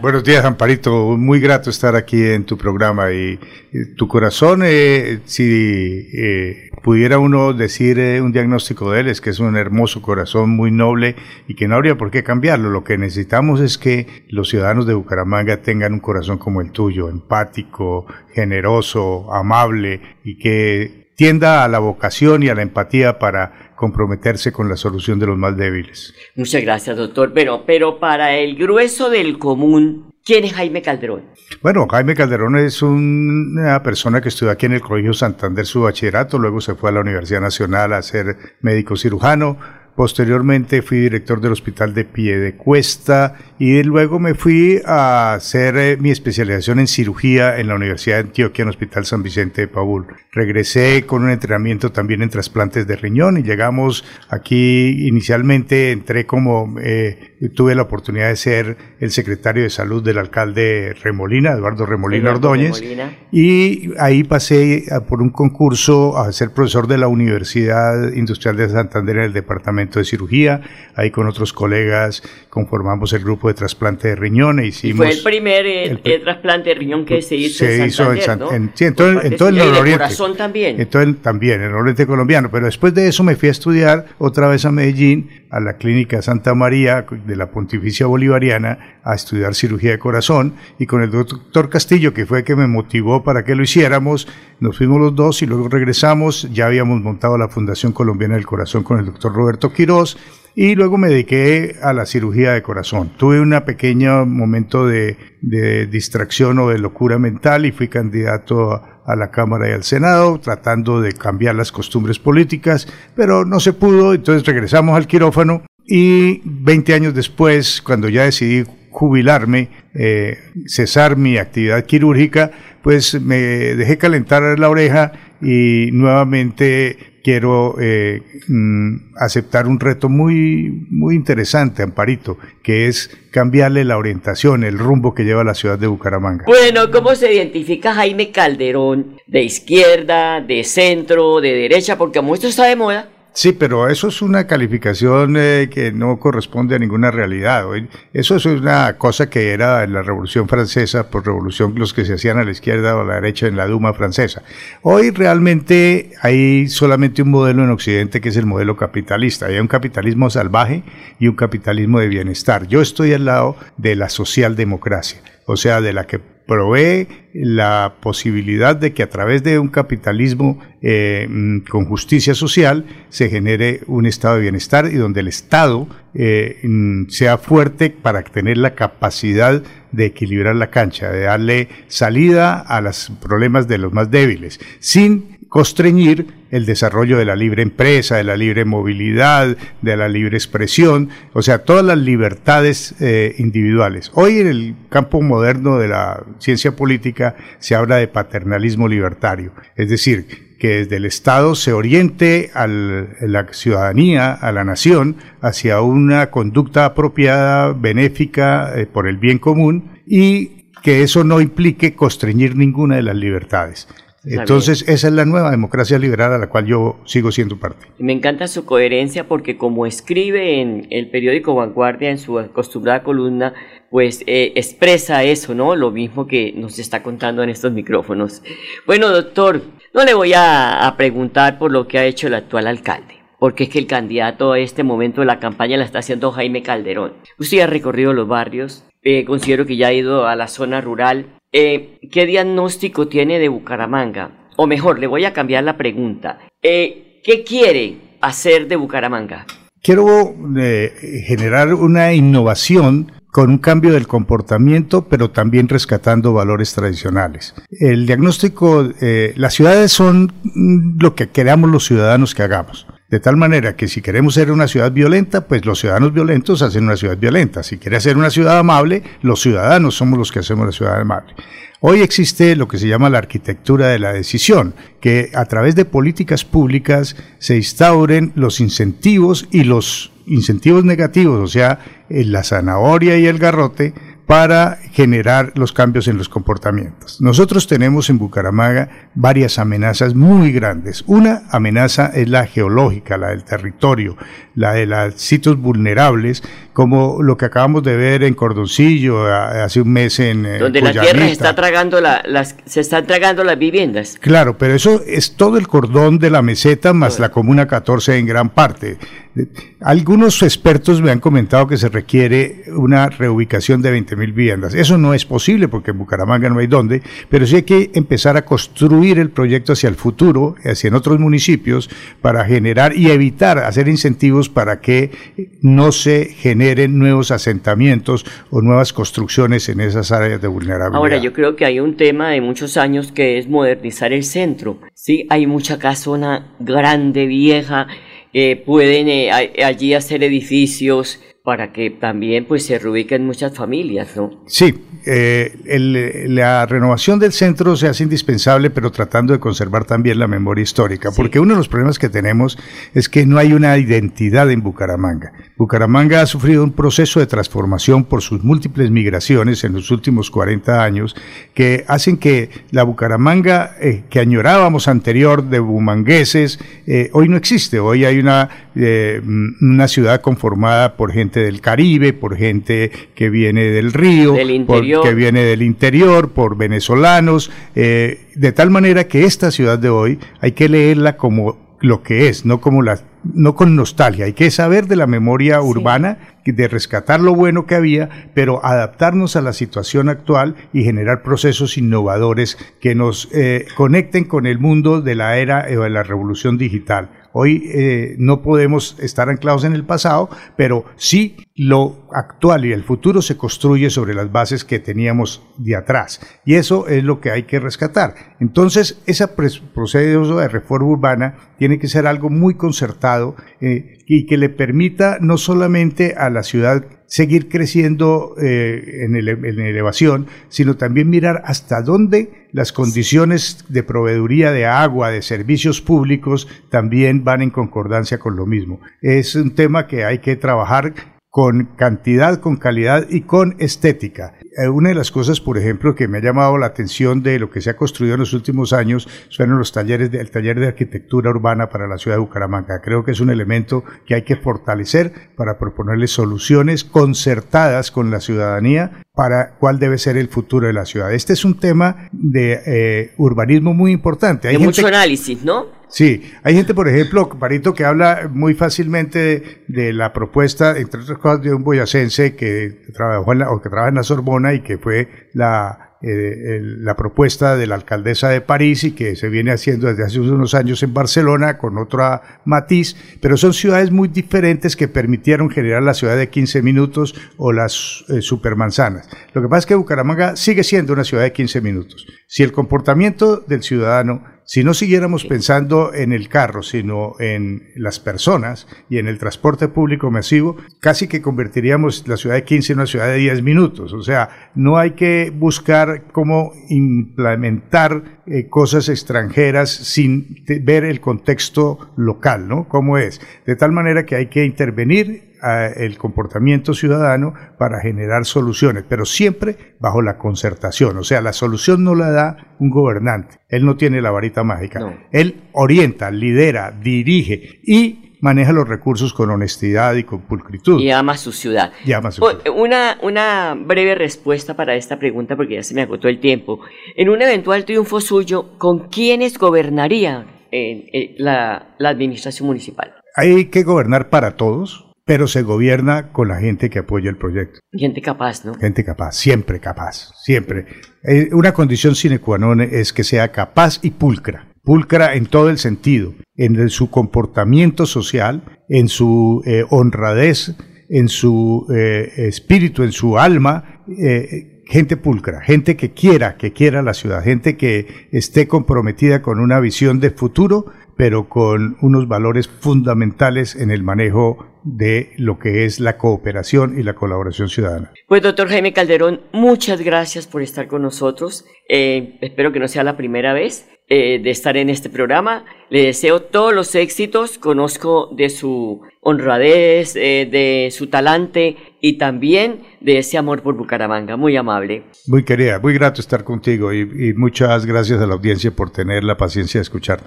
Buenos días, Amparito. Muy grato estar aquí en tu programa y, tu corazón, eh, si eh, pudiera uno decir eh, un diagnóstico de él, es que es un hermoso corazón muy noble y que no habría por qué cambiarlo. Lo que necesitamos es que los ciudadanos de Bucaramanga tengan un corazón como el tuyo, empático, generoso, amable y que tienda a la vocación y a la empatía para comprometerse con la solución de los más débiles. Muchas gracias, doctor. Pero, pero para el grueso del común, ¿quién es Jaime Calderón? Bueno, Jaime Calderón es una persona que estudió aquí en el Colegio Santander su bachillerato, luego se fue a la Universidad Nacional a ser médico cirujano, Posteriormente fui director del Hospital de Piedecuesta y luego me fui a hacer eh, mi especialización en cirugía en la Universidad de Antioquia, en el Hospital San Vicente de Paul. Regresé con un entrenamiento también en trasplantes de riñón y llegamos aquí inicialmente, entré como, eh, tuve la oportunidad de ser el secretario de salud del alcalde Remolina, Eduardo Remolina Ordóñez, y ahí pasé por un concurso a ser profesor de la Universidad Industrial de Santander en el departamento de cirugía. Ahí con otros colegas conformamos el grupo de trasplante de riñón e hicimos... fue el primer eh, eh, trasplante de riñón que se hizo se en hizo en, sí, en todo, el nororiente. corazón también. En todo el, también, en el nororiente colombiano. Pero después de eso me fui a estudiar otra vez a Medellín, a la Clínica Santa María de la Pontificia Bolivariana, a estudiar cirugía de corazón. Y con el doctor Castillo, que fue el que me motivó para que lo hiciéramos, nos fuimos los dos y luego regresamos. Ya habíamos montado la Fundación Colombiana del Corazón con el doctor Roberto Quirós y luego me dediqué a la cirugía de corazón. Tuve un pequeño momento de, distracción o de locura mental y fui candidato a, la Cámara y al Senado tratando de cambiar las costumbres políticas, pero no se pudo, entonces regresamos al quirófano y 20 años después, cuando ya decidí jubilarme, eh, cesar mi actividad quirúrgica, pues me dejé calentar la oreja y nuevamente quiero eh, mm, aceptar un reto muy, muy interesante, Amparito, que es cambiarle la orientación, el rumbo que lleva la ciudad de Bucaramanga. Bueno, ¿cómo se identifica Jaime Calderón? ¿De izquierda, de centro, de derecha? Porque como esto está de moda, Sí, pero eso es una calificación eh, que no corresponde a ninguna realidad. Eso es una cosa que era en la Revolución Francesa, por revolución los que se hacían a la izquierda o a la derecha en la Duma francesa. Hoy realmente hay solamente un modelo en Occidente que es el modelo capitalista. Hay un capitalismo salvaje y un capitalismo de bienestar. Yo estoy al lado de la socialdemocracia, o sea, de la que provee la posibilidad de que a través de un capitalismo eh, mm, con justicia social se genere un estado de bienestar y donde el Estado eh, mm, sea fuerte para tener la capacidad de equilibrar la cancha, de darle salida a los problemas de los más débiles, sin constreñir el desarrollo de la libre empresa, de la libre movilidad, de la libre expresión, o sea, todas las libertades eh, individuales. Hoy en el campo moderno de la ciencia política se habla de paternalismo libertario, es decir, que desde el Estado se oriente a la ciudadanía, a la nación, hacia una conducta apropiada, benéfica, eh, por el bien común y que eso no implique constreñir ninguna de las libertades. Entonces, esa es la nueva democracia liberal a la cual yo sigo siendo parte. Me encanta su coherencia porque como escribe en el periódico Vanguardia, en su acostumbrada columna, pues eh, expresa eso, ¿no? Lo mismo que nos está contando en estos micrófonos. Bueno, doctor, no le voy a, preguntar por lo que ha hecho el actual alcalde porque es que el candidato a este momento de la campaña la está haciendo Jaime Calderón. Usted ha recorrido los barrios, eh, considero que ya ha ido a la zona rural, eh, ¿qué diagnóstico tiene de Bucaramanga? O mejor, le voy a cambiar la pregunta. Eh, ¿Qué quiere hacer de Bucaramanga? Quiero eh, generar una innovación con un cambio del comportamiento, pero también rescatando valores tradicionales. El diagnóstico, las ciudades son lo que queramos los ciudadanos que hagamos. De tal manera que si queremos ser una ciudad violenta, pues los ciudadanos violentos hacen una ciudad violenta. Si quiere ser una ciudad amable, los ciudadanos somos los que hacemos la ciudad amable. Hoy existe lo que se llama la arquitectura de la decisión, que a través de políticas públicas se instauren los incentivos y los incentivos negativos, o sea, la zanahoria y el garrote, para generar los cambios en los comportamientos. Nosotros tenemos en Bucaramanga varias amenazas muy grandes. Una amenaza es la geológica, la del territorio, la de los sitios vulnerables, como lo que acabamos de ver en Cordoncillo hace un mes en eh, donde la tierra está tragando las se están tragando las viviendas. Claro, pero eso es todo el cordón de la meseta más la comuna 14 en gran parte. Algunos expertos me han comentado que se requiere una reubicación de 20.000 viviendas. Eso no es posible porque en Bucaramanga no hay dónde, pero sí hay que empezar a construir el proyecto hacia el futuro, hacia en otros municipios, para generar y evitar hacer incentivos para que no se generen nuevos asentamientos o nuevas construcciones en esas áreas de vulnerabilidad. Ahora, yo creo que hay un tema de muchos años que es modernizar el centro. Sí, hay mucha casona grande, vieja, eh, pueden eh, allí hacer edificios para que también pues se reubiquen muchas familias, ¿no? Sí, eh, la renovación del centro se hace indispensable, pero tratando de conservar también la memoria histórica, porque uno de los problemas que tenemos es que no hay una identidad en Bucaramanga. Bucaramanga ha sufrido un proceso de transformación por sus múltiples migraciones en los últimos 40 años que hacen que la Bucaramanga eh, que añorábamos anterior de bumangueses eh, hoy no existe. Hoy hay una, una ciudad conformada por gente del Caribe, por gente que viene del río, que viene del interior, por venezolanos, eh, de tal manera que esta ciudad de hoy hay que leerla como lo que es, no como la, no con nostalgia. Hay que saber de la memoria urbana, de rescatar lo bueno que había, pero adaptarnos a la situación actual y generar procesos innovadores que nos eh, conecten con el mundo de la era o de la revolución digital. Hoy eh, no podemos estar anclados en el pasado, pero sí lo actual y el futuro se construye sobre las bases que teníamos de atrás. Y eso es lo que hay que rescatar. Entonces, ese proceso de reforma urbana tiene que ser algo muy concertado eh, y que le permita no solamente a la ciudad seguir creciendo eh, en, elevación, sino también mirar hasta dónde las condiciones de proveeduría de agua, de servicios públicos, también van en concordancia con lo mismo. Es un tema que hay que trabajar con cantidad, con calidad y con estética. Eh, una de las cosas, por ejemplo, que me ha llamado la atención de lo que se ha construido en los últimos años son los talleres del taller de arquitectura urbana para la ciudad de Bucaramanga. Creo que es un elemento que hay que fortalecer para proponerle soluciones concertadas con la ciudadanía para cuál debe ser el futuro de la ciudad. Este es un tema de eh, urbanismo muy importante. Hay mucho análisis, ¿no? Sí, hay gente, por ejemplo, Parito, que habla muy fácilmente de, la propuesta, entre otras cosas, de un boyacense que trabajó en la, o que trabaja en la Sorbona y que fue la, eh, la propuesta de la alcaldesa de París y que se viene haciendo desde hace unos años en Barcelona con otra matiz, pero son ciudades muy diferentes que permitieron generar la ciudad de 15 minutos o las eh, supermanzanas. Lo que pasa es que Bucaramanga sigue siendo una ciudad de 15 minutos. Si el comportamiento del ciudadano si no siguiéramos pensando en el carro, sino en las personas y en el transporte público masivo, casi que convertiríamos la ciudad de 15 en una ciudad de 10 minutos. O sea, no hay que buscar cómo implementar eh, cosas extranjeras sin ver el contexto local, ¿no? ¿Cómo es? De tal manera que hay que intervenir el comportamiento ciudadano para generar soluciones, pero siempre bajo la concertación. O sea, la solución no la da un gobernante, él no tiene la varita mágica, él orienta, lidera, dirige y maneja los recursos con honestidad y con pulcritud. Y ama su ciudad. Y ama su ciudad. Una, una breve respuesta para esta pregunta, porque ya se me agotó el tiempo. En un eventual triunfo suyo, ¿con quiénes gobernaría eh, la, la administración municipal? Hay que gobernar para todos, pero se gobierna con la gente que apoya el proyecto. Gente capaz, ¿no? Gente capaz, siempre capaz, siempre. Eh, una condición sine qua non es que sea capaz y pulcra. Pulcra en todo el sentido, en su comportamiento social, en su eh, honradez, en su eh, espíritu, en su alma, gente pulcra, gente que quiera, que quiera la ciudad, gente que esté comprometida con una visión de futuro, pero con unos valores fundamentales en el manejo de lo que es la cooperación y la colaboración ciudadana. Pues doctor Jaime Calderón, muchas gracias por estar con nosotros. Eh, espero que no sea la primera vez eh, de estar en este programa. Le deseo todos los éxitos, conozco de su honradez, eh, de su talante y también de ese amor por Bucaramanga. Muy amable. Muy querida, muy grato estar contigo y, y muchas gracias a la audiencia por tener la paciencia de escucharnos.